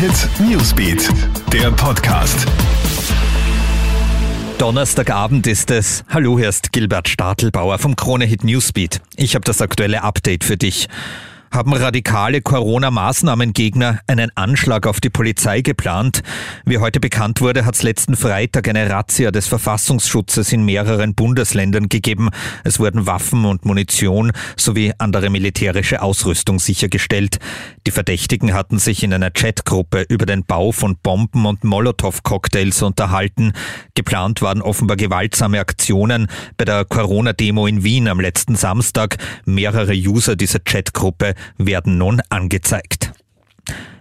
Hit Newsbeat, der Podcast. Donnerstagabend ist es. Hallo, hier ist Gilbert Stadelbauer vom Krone Hit Newsbeat. Ich habe das aktuelle Update für dich haben radikale Corona-Maßnahmengegner einen Anschlag auf die Polizei geplant. Wie heute bekannt wurde, hat es letzten Freitag eine Razzia des Verfassungsschutzes in mehreren Bundesländern gegeben. Es wurden Waffen und Munition sowie andere militärische Ausrüstung sichergestellt. Die Verdächtigen hatten sich in einer Chatgruppe über den Bau von Bomben und Molotow-Cocktails unterhalten. Geplant waren offenbar gewaltsame Aktionen bei der Corona-Demo in Wien am letzten Samstag. Mehrere User dieser Chatgruppe werden nun angezeigt.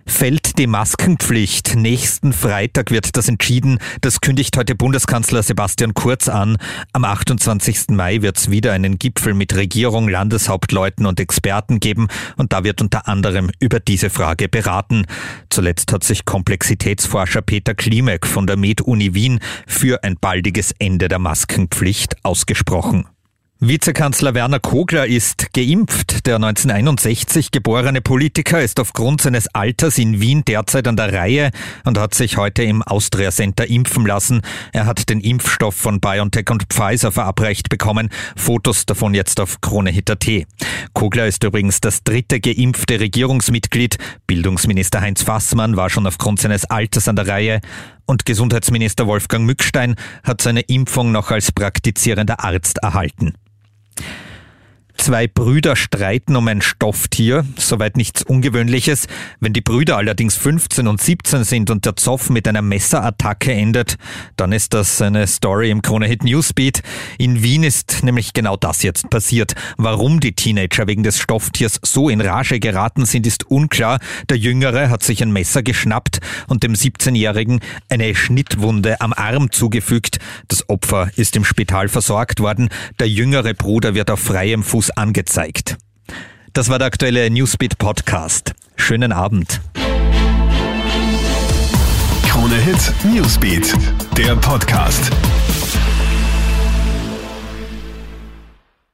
Fällt die Maskenpflicht? Nächsten Freitag wird das entschieden. Das kündigt heute Bundeskanzler Sebastian Kurz an. Am 28. Mai wird es wieder einen Gipfel mit Regierung, Landeshauptleuten und Experten geben und da wird unter anderem über diese Frage beraten. Zuletzt hat sich Komplexitätsforscher Peter Klimek von der Med-Uni Wien für ein baldiges Ende der Maskenpflicht ausgesprochen. Vizekanzler Werner Kogler ist geimpft. Der 1961 geborene Politiker ist aufgrund seines Alters in Wien derzeit an der Reihe und hat sich heute im Austria Center impfen lassen. Er hat den Impfstoff von BioNTech und Pfizer verabreicht bekommen. Fotos davon jetzt auf KroneHit.at. Kogler ist übrigens das dritte geimpfte Regierungsmitglied. Bildungsminister Heinz Fassmann war schon aufgrund seines Alters an der Reihe. Und Gesundheitsminister Wolfgang Mückstein hat seine Impfung noch als praktizierender Arzt erhalten. Zwei Brüder streiten um ein Stofftier, soweit nichts Ungewöhnliches. Wenn die Brüder allerdings 15 und 17 sind und der Zoff mit einer Messerattacke endet, dann ist das eine Story im Kronehit Newsbeat. In Wien ist nämlich genau das jetzt passiert. Warum die Teenager wegen des Stofftiers so in Rage geraten sind, ist unklar. Der Jüngere hat sich ein Messer geschnappt und dem 17-Jährigen eine Schnittwunde am Arm zugefügt. Das Opfer ist im Spital versorgt worden. Der jüngere Bruder wird auf freiem Fuß angezeigt. Das war der aktuelle Newsbeat Podcast. Schönen Abend. Krone Hit Newsbeat, der Podcast.